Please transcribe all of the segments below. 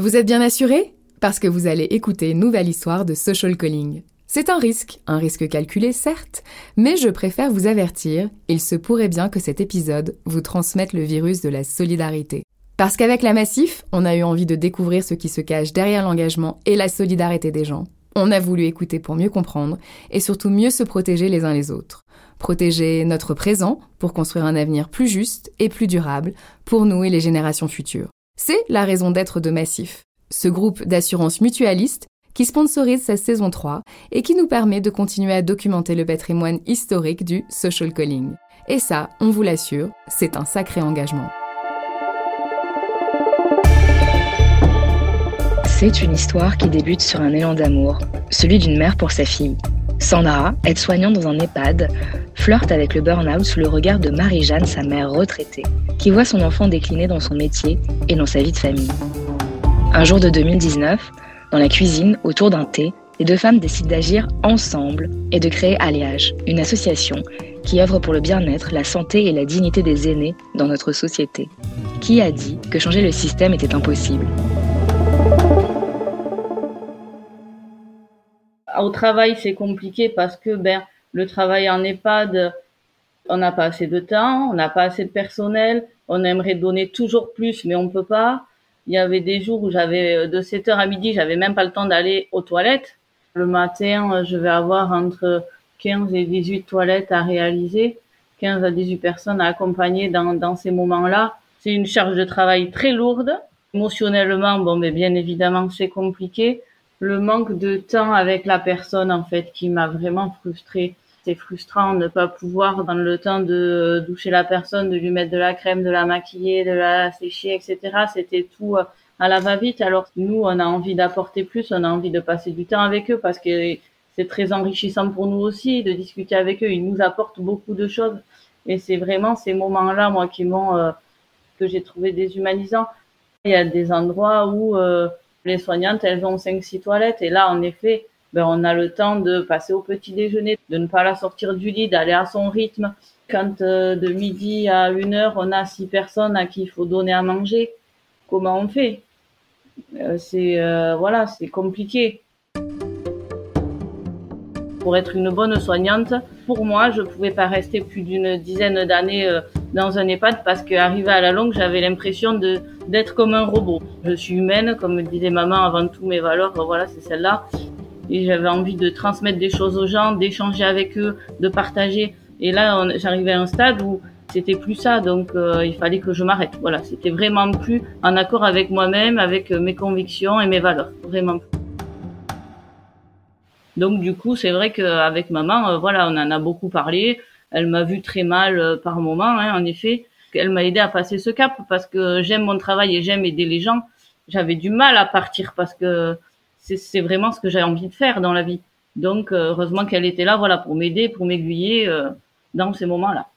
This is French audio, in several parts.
Vous êtes bien assuré? Parce que vous allez écouter une nouvelle histoire de social calling. C'est un risque, un risque calculé certes, mais je préfère vous avertir, il se pourrait bien que cet épisode vous transmette le virus de la solidarité. Parce qu'avec la Massif, on a eu envie de découvrir ce qui se cache derrière l'engagement et la solidarité des gens. On a voulu écouter pour mieux comprendre et surtout mieux se protéger les uns les autres. Protéger notre présent pour construire un avenir plus juste et plus durable pour nous et les générations futures. C'est la raison d'être de Massif, ce groupe d'assurance mutualiste qui sponsorise sa saison 3 et qui nous permet de continuer à documenter le patrimoine historique du social calling. Et ça, on vous l'assure, c'est un sacré engagement. C'est une histoire qui débute sur un élan d'amour, celui d'une mère pour sa fille. Sandra, aide-soignante dans un EHPAD, flirte avec le burn-out sous le regard de Marie-Jeanne, sa mère retraitée, qui voit son enfant décliner dans son métier et dans sa vie de famille. Un jour de 2019, dans la cuisine, autour d'un thé, les deux femmes décident d'agir ensemble et de créer Alliage, une association qui œuvre pour le bien-être, la santé et la dignité des aînés dans notre société. Qui a dit que changer le système était impossible? Au travail, c'est compliqué parce que ben, le travail en EHPAD, on n'a pas assez de temps, on n'a pas assez de personnel, on aimerait donner toujours plus, mais on peut pas. Il y avait des jours où j'avais euh, de 7h à midi, j'avais même pas le temps d'aller aux toilettes. Le matin, euh, je vais avoir entre 15 et 18 toilettes à réaliser, 15 à 18 personnes à accompagner dans, dans ces moments-là. C'est une charge de travail très lourde. Émotionnellement, bon, mais bien évidemment, c'est compliqué. Le manque de temps avec la personne, en fait, qui m'a vraiment frustrée. C'est frustrant de ne pas pouvoir prendre le temps de doucher la personne, de lui mettre de la crème, de la maquiller, de la sécher, etc. C'était tout euh, à la va-vite. Alors nous, on a envie d'apporter plus, on a envie de passer du temps avec eux parce que c'est très enrichissant pour nous aussi de discuter avec eux. Ils nous apportent beaucoup de choses et c'est vraiment ces moments-là, moi, qui m'ont euh, que j'ai trouvé déshumanisants. Il y a des endroits où euh, les soignantes, elles ont cinq, six toilettes et là, en effet, ben, on a le temps de passer au petit déjeuner, de ne pas la sortir du lit, d'aller à son rythme. Quand euh, de midi à une heure, on a six personnes à qui il faut donner à manger, comment on fait? Euh, C'est euh, voilà, c'est compliqué. Pour être une bonne soignante, pour moi, je pouvais pas rester plus d'une dizaine d'années dans un EHPAD parce qu'arrivé à la longue, j'avais l'impression de d'être comme un robot. Je suis humaine, comme disait maman avant tout, mes valeurs, voilà, c'est celle-là et j'avais envie de transmettre des choses aux gens, d'échanger avec eux, de partager. Et là, j'arrivais à un stade où c'était plus ça, donc euh, il fallait que je m'arrête. Voilà, c'était vraiment plus en accord avec moi-même, avec euh, mes convictions et mes valeurs, vraiment. Donc du coup, c'est vrai qu'avec maman, euh, voilà, on en a beaucoup parlé. Elle m'a vu très mal par moment, hein, en effet. Elle m'a aidé à passer ce cap parce que j'aime mon travail et j'aime aider les gens. J'avais du mal à partir parce que c'est vraiment ce que j'ai envie de faire dans la vie. Donc, euh, heureusement qu'elle était là, voilà, pour m'aider, pour m'aiguiller euh, dans ces moments-là.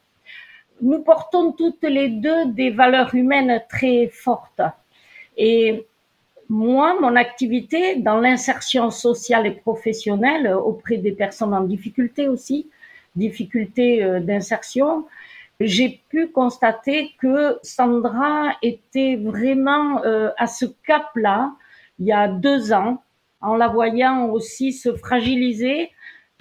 Nous portons toutes les deux des valeurs humaines très fortes. Et moi, mon activité dans l'insertion sociale et professionnelle auprès des personnes en difficulté aussi, difficulté euh, d'insertion, j'ai pu constater que Sandra était vraiment à ce cap-là il y a deux ans en la voyant aussi se fragiliser,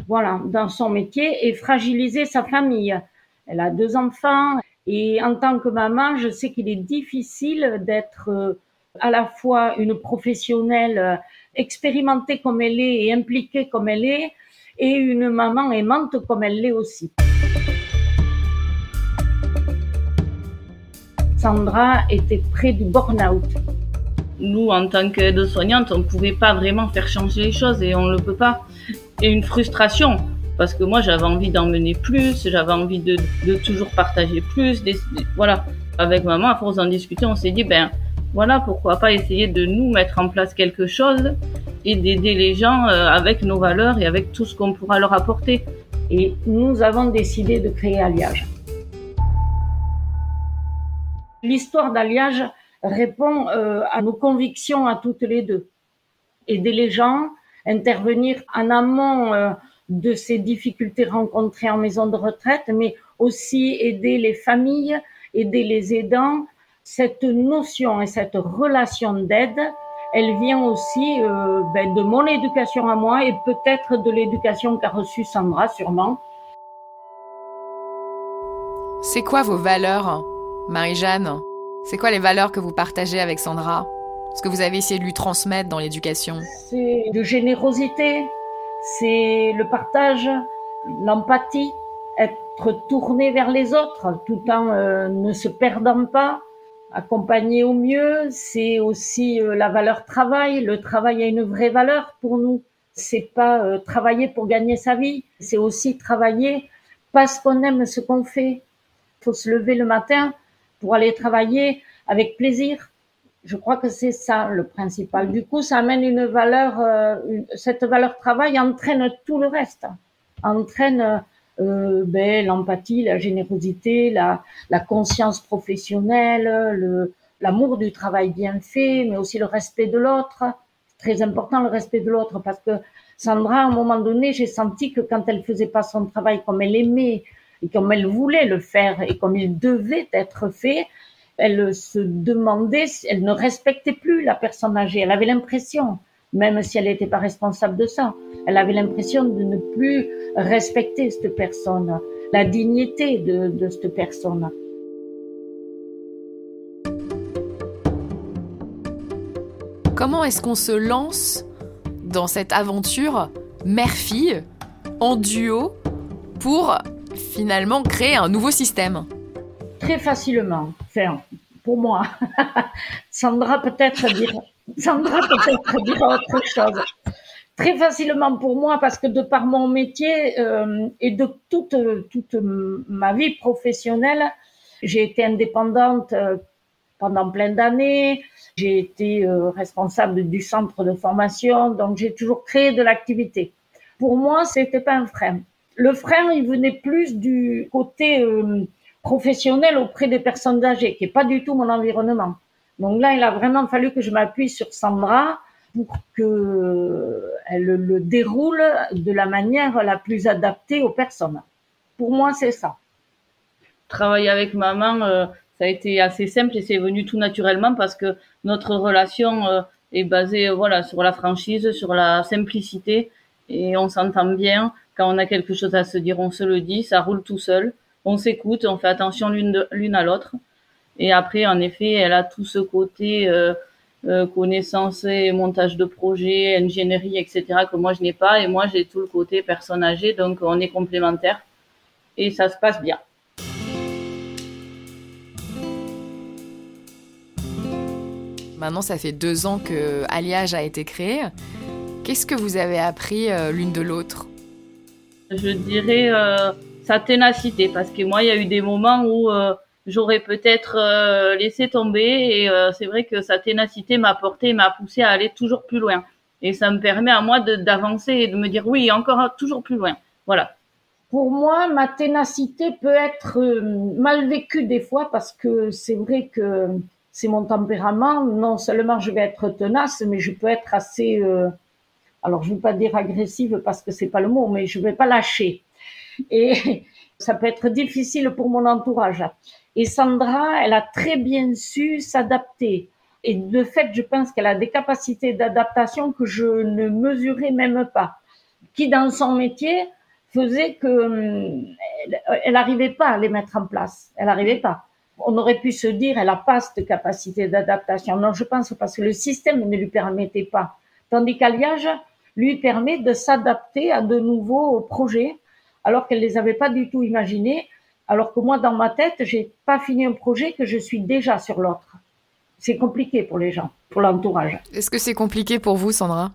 voilà, dans son métier et fragiliser sa famille. Elle a deux enfants et en tant que maman, je sais qu'il est difficile d'être euh, à la fois une professionnelle euh, expérimentée comme elle est et impliquée comme elle est et une maman aimante comme elle l'est aussi. Sandra était près du burn-out nous, en tant qu'aide-soignante, on ne pouvait pas vraiment faire changer les choses et on ne le peut pas. Et une frustration, parce que moi, j'avais envie d'emmener plus, j'avais envie de, de, toujours partager plus. voilà. Avec maman, à force d'en discuter, on s'est dit, ben voilà, pourquoi pas essayer de nous mettre en place quelque chose et d'aider les gens euh, avec nos valeurs et avec tout ce qu'on pourra leur apporter. Et nous avons décidé de créer Alliage. L'histoire d'Alliage, répond euh, à nos convictions à toutes les deux. Aider les gens, intervenir en amont euh, de ces difficultés rencontrées en maison de retraite, mais aussi aider les familles, aider les aidants. Cette notion et cette relation d'aide, elle vient aussi euh, ben, de mon éducation à moi et peut-être de l'éducation qu'a reçue Sandra sûrement. C'est quoi vos valeurs, Marie-Jeanne? C'est quoi les valeurs que vous partagez avec Sandra? Ce que vous avez essayé de lui transmettre dans l'éducation? C'est de générosité, c'est le partage, l'empathie, être tourné vers les autres tout en euh, ne se perdant pas, accompagner au mieux. C'est aussi euh, la valeur travail. Le travail a une vraie valeur pour nous. C'est pas euh, travailler pour gagner sa vie, c'est aussi travailler parce qu'on aime ce qu'on fait. Faut se lever le matin pour aller travailler avec plaisir. Je crois que c'est ça le principal. Du coup, ça amène une valeur, cette valeur travail entraîne tout le reste, entraîne euh, ben, l'empathie, la générosité, la, conscience professionnelle, le, l'amour du travail bien fait, mais aussi le respect de l'autre. Très important le respect de l'autre parce que Sandra, à un moment donné, j'ai senti que quand elle faisait pas son travail comme elle aimait et comme elle voulait le faire et comme il devait être fait, elle se demandait, elle ne respectait plus la personne âgée. Elle avait l'impression même si elle n'était pas responsable de ça. Elle avait l'impression de ne plus respecter cette personne, la dignité de, de cette personne. Comment est-ce qu'on se lance dans cette aventure mère-fille en duo pour finalement créer un nouveau système? Très facilement. Enfin, pour moi. Sandra peut-être dira, Sandra peut-être dira autre chose. Très facilement pour moi parce que de par mon métier euh, et de toute toute ma vie professionnelle, j'ai été indépendante euh, pendant plein d'années. J'ai été euh, responsable du centre de formation, donc j'ai toujours créé de l'activité. Pour moi, c'était pas un frein. Le frein, il venait plus du côté professionnel auprès des personnes âgées, qui est pas du tout mon environnement. Donc là, il a vraiment fallu que je m'appuie sur Sandra pour que elle le déroule de la manière la plus adaptée aux personnes. Pour moi, c'est ça. Travailler avec maman, euh, ça a été assez simple et c'est venu tout naturellement parce que notre relation euh, est basée voilà sur la franchise, sur la simplicité et on s'entend bien. Quand on a quelque chose à se dire, on se le dit, ça roule tout seul on s'écoute, on fait attention l'une l'une à l'autre. Et après, en effet, elle a tout ce côté euh, euh, connaissance et montage de projet, ingénierie, etc. que moi je n'ai pas. Et moi, j'ai tout le côté personne âgée, donc on est complémentaires et ça se passe bien. Maintenant, ça fait deux ans que Alliage a été créé. Qu'est-ce que vous avez appris euh, l'une de l'autre? Je dirais sa ténacité parce que moi il y a eu des moments où euh, j'aurais peut-être euh, laissé tomber et euh, c'est vrai que sa ténacité m'a porté m'a poussé à aller toujours plus loin. Et ça me permet à moi d'avancer et de me dire oui encore toujours plus loin. Voilà. Pour moi ma ténacité peut être mal vécue des fois parce que c'est vrai que c'est mon tempérament. Non seulement je vais être tenace mais je peux être assez alors je ne veux pas dire agressive parce que c'est pas le mot mais je vais pas lâcher. Et ça peut être difficile pour mon entourage. Et Sandra, elle a très bien su s'adapter. Et de fait, je pense qu'elle a des capacités d'adaptation que je ne mesurais même pas, qui dans son métier faisait que hum, elle n'arrivait pas à les mettre en place. Elle n'arrivait pas. On aurait pu se dire, elle n'a pas cette capacité d'adaptation. Non, je pense parce que le système ne lui permettait pas. Tandis qu'Alliage lui permet de s'adapter à de nouveaux projets alors qu'elle les avait pas du tout imaginés, alors que moi, dans ma tête, j'ai pas fini un projet que je suis déjà sur l'autre. C'est compliqué pour les gens, pour l'entourage. Est-ce que c'est compliqué pour vous, Sandra?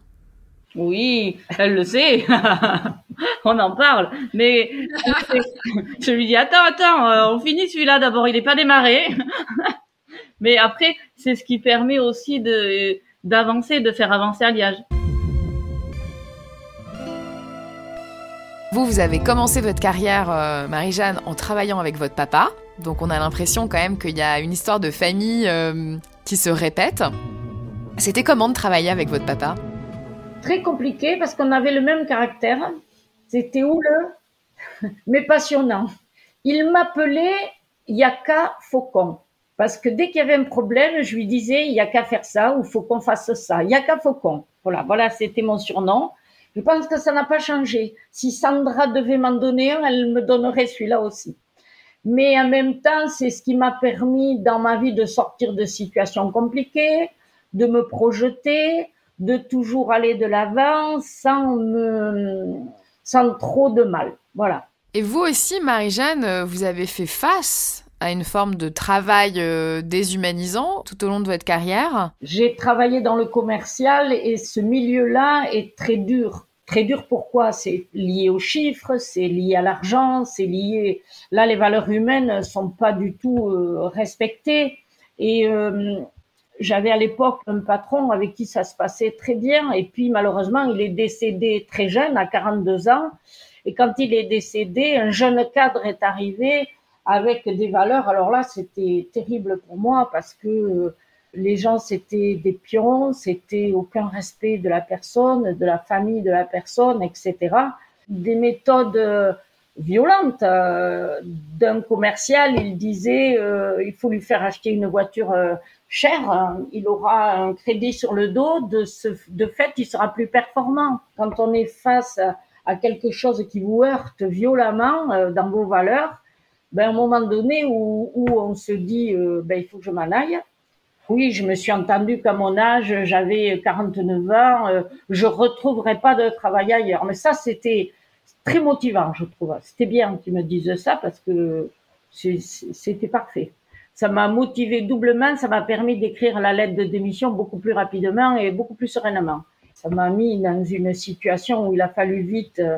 Oui, elle le sait. on en parle. Mais je lui dis, attends, attends, euh, on finit celui-là d'abord, il n'est pas démarré. Mais après, c'est ce qui permet aussi de d'avancer, de faire avancer Alliage. Vous, vous avez commencé votre carrière, euh, Marie-Jeanne, en travaillant avec votre papa. Donc on a l'impression quand même qu'il y a une histoire de famille euh, qui se répète. C'était comment de travailler avec votre papa? Très compliqué parce qu'on avait le même caractère. C'était houleux, mais passionnant. Il m'appelait Yaka Faucon. Parce que dès qu'il y avait un problème, je lui disais, il y a qu'à faire ça, ou faut qu'on fasse ça. Il Faucon. Voilà, voilà, c'était mon surnom. Je pense que ça n'a pas changé. Si Sandra devait m'en donner un, elle me donnerait celui-là aussi. Mais en même temps, c'est ce qui m'a permis dans ma vie de sortir de situations compliquées, de me projeter, de toujours aller de l'avant sans me, sans trop de mal. Voilà. Et vous aussi, Marie-Jeanne, vous avez fait face à une forme de travail euh, déshumanisant tout au long de votre carrière? J'ai travaillé dans le commercial et ce milieu-là est très dur. Très dur pourquoi? C'est lié aux chiffres, c'est lié à l'argent, c'est lié... Là, les valeurs humaines sont pas du tout euh, respectées. Et euh, j'avais à l'époque un patron avec qui ça se passait très bien. Et puis, malheureusement, il est décédé très jeune, à 42 ans. Et quand il est décédé, un jeune cadre est arrivé avec des valeurs. Alors là, c'était terrible pour moi parce que euh, les gens, c'était des pions, c'était aucun respect de la personne, de la famille de la personne, etc. Des méthodes euh, violentes. Euh, d'un commercial, il disait il faut lui faire acheter une voiture chère, il aura un crédit sur le dos, de, ce, de fait, il sera plus performant. Quand on est face à quelque chose qui vous heurte violemment dans vos valeurs, ben, à un moment donné où, où on se dit, euh, ben, il faut que je m'en aille. Oui, je me suis entendu qu'à mon âge, j'avais 49 ans, euh, je retrouverai pas de travail ailleurs. Mais ça, c'était très motivant, je trouve. C'était bien qu'ils me disent ça parce que c'était parfait. Ça m'a motivé doublement, ça m'a permis d'écrire la lettre de démission beaucoup plus rapidement et beaucoup plus sereinement. Ça m'a mis dans une situation où il a fallu vite euh,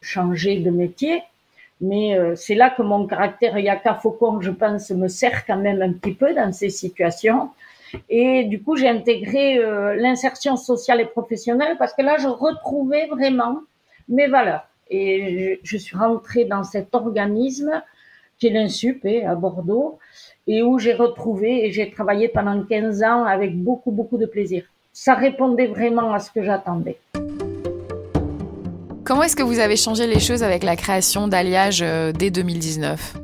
changer de métier mais euh, c'est là que mon caractère Yaka Faucon, je pense, me sert quand même un petit peu dans ces situations. Et du coup, j'ai intégré euh, l'insertion sociale et professionnelle parce que là, je retrouvais vraiment mes valeurs. Et je, suis rentrée dans cet organisme qui est l'INSUP hein, à Bordeaux et où j'ai retrouvé et j'ai travaillé pendant 15 ans avec beaucoup, beaucoup de plaisir. Ça répondait vraiment à ce que j'attendais. Comment est-ce que vous avez changé les choses avec la création d'Alliage euh, dès 2019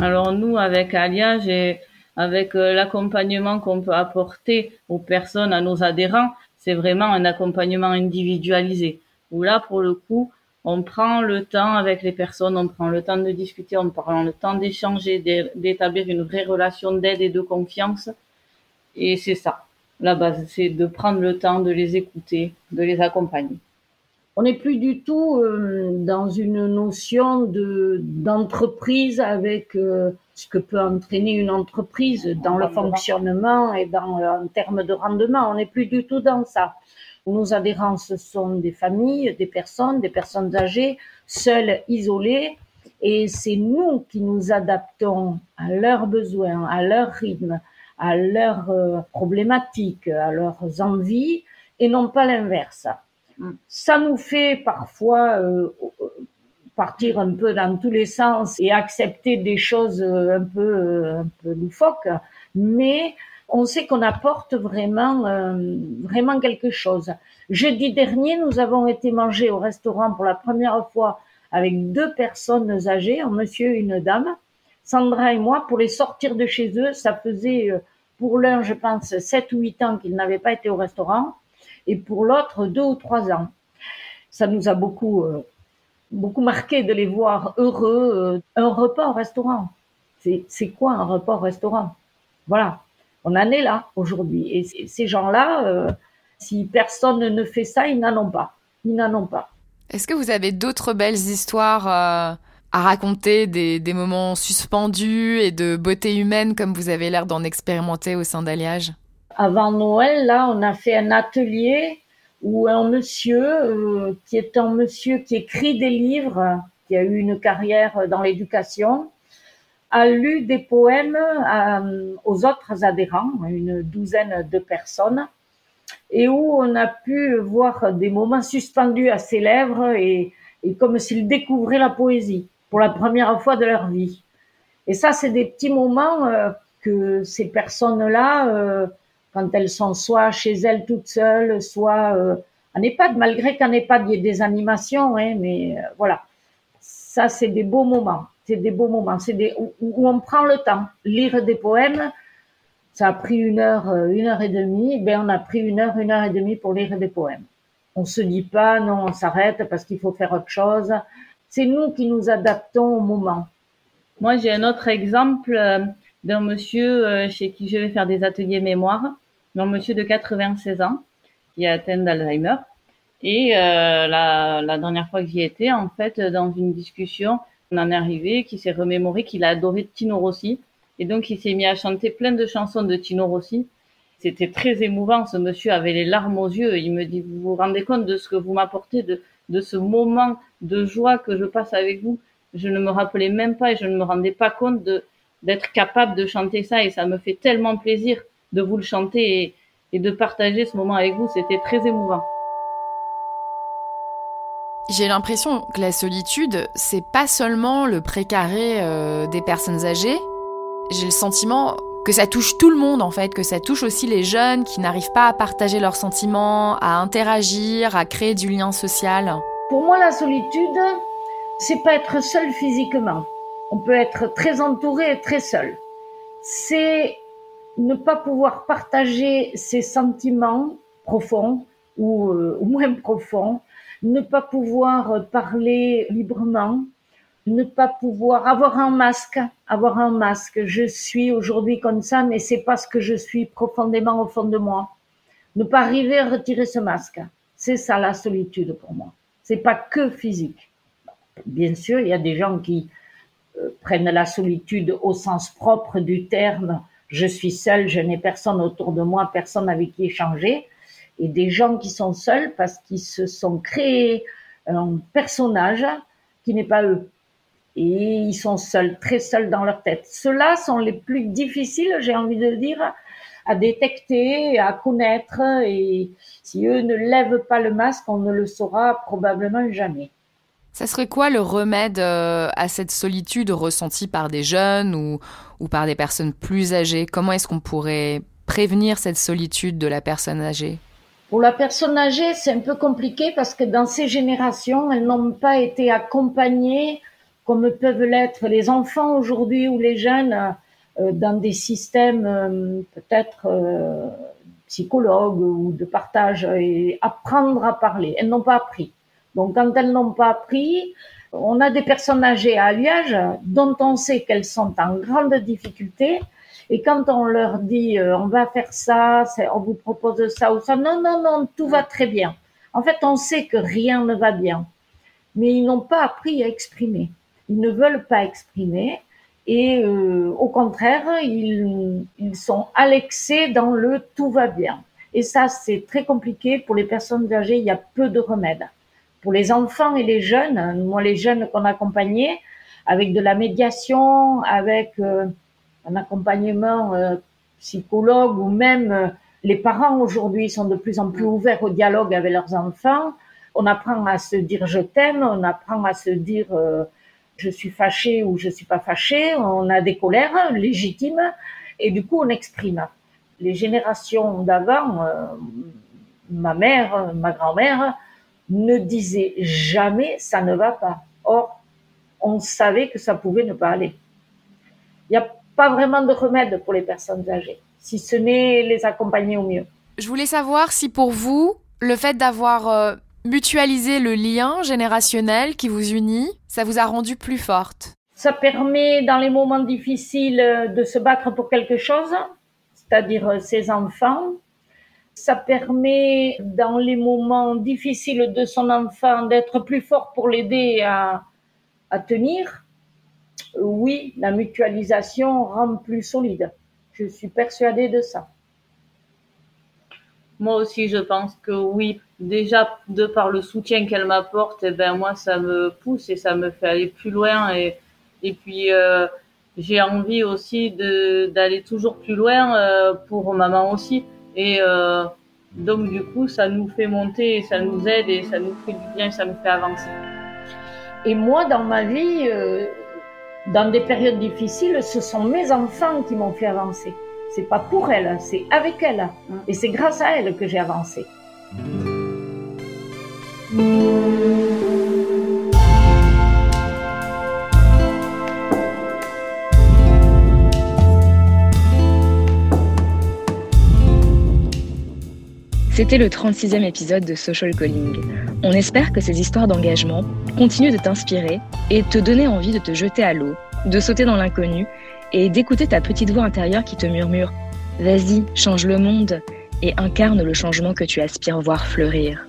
Alors nous, avec Alliage et avec euh, l'accompagnement qu'on peut apporter aux personnes, à nos adhérents, c'est vraiment un accompagnement individualisé. Où là, pour le coup, on prend le temps avec les personnes, on prend le temps de discuter, on prend le temps d'échanger, d'établir une vraie relation d'aide et de confiance. Et c'est ça, la base, c'est de prendre le temps de les écouter, de les accompagner on n'est plus du tout euh, dans une notion de d'entreprise avec euh, ce que peut entraîner une entreprise dans le fonctionnement et dans en termes de rendement. On n'est plus du tout dans ça. Nos adhérents, ce sont des familles, des personnes, des personnes âgées, seules, isolées, et c'est nous qui nous adaptons à leurs besoins, à leur rythme, à leurs euh, problématiques, à leurs envies, et non pas l'inverse. Ça nous fait parfois euh, partir un peu dans tous les sens et accepter des choses euh, un peu euh, un peu loufoques, mais on sait qu'on apporte vraiment vraiment quelque chose. Jeudi dernier, nous avons été manger au restaurant pour la première fois avec deux personnes âgées, un monsieur et une dame, Sandra et moi, pour les sortir de chez eux. Ça faisait pour l'un, je pense, sept ou huit ans qu'ils n'avaient pas été au restaurant et pour l'autre deux ou trois ans. Ça nous a beaucoup, euh, beaucoup marqué de les voir heureux. Euh, un repas au restaurant, c'est quoi un repas au restaurant? Voilà, on en est là aujourd'hui. Et ces gens-là, euh, si personne ne fait ça, ils n'en ont pas. Ils n'en ont pas. Est-ce que vous avez d'autres belles histoires à raconter, des, des, moments suspendus et de beauté humaine comme vous avez l'air d'en expérimenter au sein d'Alliage? Avant Noël, là, on a fait un atelier où un monsieur, euh, qui est un monsieur qui écrit des livres, qui a eu une carrière dans l'éducation, a lu des poèmes euh, aux autres adhérents, une douzaine de personnes, et où on a pu voir des moments suspendus à ses lèvres et, et comme s'il découvrait la poésie pour la première fois de leur vie. Et ça, c'est des petits moments euh, que ces personnes-là quand elles sont soit chez elles toutes seules, soit euh, en EHPAD, malgré qu'en EHPAD il y ait des animations, hein, mais euh, voilà. Ça, c'est des beaux moments. c'est des beaux moments, c'est des où, où on prend le temps. Lire des poèmes, ça a pris une heure, euh, une heure et demie. Ben on a pris une heure, une heure et demie pour lire des poèmes. On se dit pas non, on s'arrête parce qu'il faut faire autre chose. C'est nous qui nous adaptons au moment. Moi, j'ai un autre exemple euh, d'un monsieur euh, chez qui je vais faire des ateliers mémoire, un monsieur de 96 ans qui est atteint d'Alzheimer. Et euh, la, la, dernière fois que j'y étais, en fait, dans une discussion, on en est arrivé, qui s'est remémoré qu'il a adoré Tino Rossi. Et donc, il s'est mis à chanter plein de chansons de Tino Rossi. C'était très émouvant. Ce monsieur avait les larmes aux yeux. Il me dit, vous vous rendez compte de ce que vous m'apportez, de, de ce moment de joie que je passe avec vous? Je ne me rappelais même pas et je ne me rendais pas compte de d'être capable de chanter ça et ça me fait tellement plaisir de vous le chanter et, et de partager ce moment avec vous. C'était très émouvant. J'ai l'impression que la solitude, c'est pas seulement le précaré euh, des personnes âgées. J'ai le sentiment que ça touche tout le monde en fait, que ça touche aussi les jeunes qui n'arrivent pas à partager leurs sentiments, à interagir, à créer du lien social. Pour moi, la solitude, c'est pas être seul physiquement. On peut être très entouré et très seul. C'est ne pas pouvoir partager ses sentiments profonds ou, euh, moins profonds, ne pas pouvoir parler librement, ne pas pouvoir avoir un masque, avoir un masque. Je suis aujourd'hui comme ça, mais c'est parce que je suis profondément au fond de moi. Ne pas arriver à retirer ce masque. C'est ça la solitude pour moi. C'est pas que physique. Bien sûr, il y a des gens qui prennent la solitude au sens propre du terme. Je suis seul, je n'ai personne autour de moi, personne avec qui échanger. Et des gens qui sont seuls parce qu'ils se sont créés un personnage qui n'est pas eux et ils sont seuls, très seuls dans leur tête. Ceux-là sont les plus difficiles, j'ai envie de dire, à détecter, à connaître, et si eux ne lèvent pas le masque, on ne le saura probablement jamais. Ça serait quoi le remède euh, à cette solitude ressentie par des jeunes ou, par des personnes plus âgées? Comment est-ce qu'on pourrait prévenir cette solitude de la personne âgée? Pour la personne âgée, c'est un peu compliqué parce que dans ces générations, elles n'ont pas été accompagnées comme peuvent l'être les enfants aujourd'hui ou les jeunes euh, dans des systèmes euh, peut-être psychologues ou de partage et apprendre à parler. Elles n'ont pas appris. Donc quand elles n'ont pas appris, on a des personnes âgées à Liège dont on sait qu'elles sont en grande difficulté et quand on leur dit on va faire ça, on vous propose ça ou ça, non, non, non, tout va très bien. En fait, on sait que rien ne va bien, mais ils n'ont pas appris à exprimer ils ne veulent pas exprimer et euh, au contraire, ils, ils sont alexés dans le tout va bien. Et ça, c'est très compliqué pour les personnes âgées, il y a peu de remèdes. Pour les enfants et les jeunes, moi les jeunes qu'on accompagnait, avec de la médiation, avec euh, un accompagnement euh, psychologue ou même euh, les parents aujourd'hui sont de plus en plus ouverts au dialogue avec leurs enfants. On apprend à se dire je t'aime, on apprend à se dire je suis fâché ou je suis pas fâché, on a des colères légitimes et du coup on exprime. Les générations d'avant, ma mère, ma grand-mère, ne disaient jamais ça ne va pas. Or, on savait que ça pouvait ne pas aller. Il n'y a pas vraiment de remède pour les personnes âgées, si ce n'est les accompagner au mieux. Je voulais savoir si pour vous, le fait d'avoir euh, mutualiser le lien générationnel qui vous unit, ça vous a rendu plus forte Ça permet dans les moments difficiles de se battre pour quelque chose, c'est-à-dire ses enfants. Ça permet dans les moments difficiles de son enfant d'être plus fort pour l'aider à, tenir. Oui, la mutualisation rend plus solide. Je suis persuadée de ça. Moi aussi, je pense que oui. Déjà, de par le soutien qu'elle m'apporte, eh ben moi, ça me pousse et ça me fait aller plus loin. Et, puis, euh, j'ai envie aussi d'aller toujours plus loin euh, pour maman aussi. Et euh, donc, du coup, ça nous fait monter, et ça nous aide et ça nous fait du bien, ça nous fait avancer. Et moi, dans ma vie, euh, dans des périodes difficiles, ce sont mes enfants qui m'ont fait avancer. C'est pas pour elle, c'est avec elle. Et c'est grâce à elle que j'ai avancé. C'était le 36e épisode de Social Calling. On espère que ces histoires d'engagement continuent de t'inspirer et te donner envie de te jeter à l'eau, de sauter dans l'inconnu et d'écouter ta petite voix intérieure qui te murmure ⁇ Vas-y, change le monde !⁇ et incarne le changement que tu aspires voir fleurir.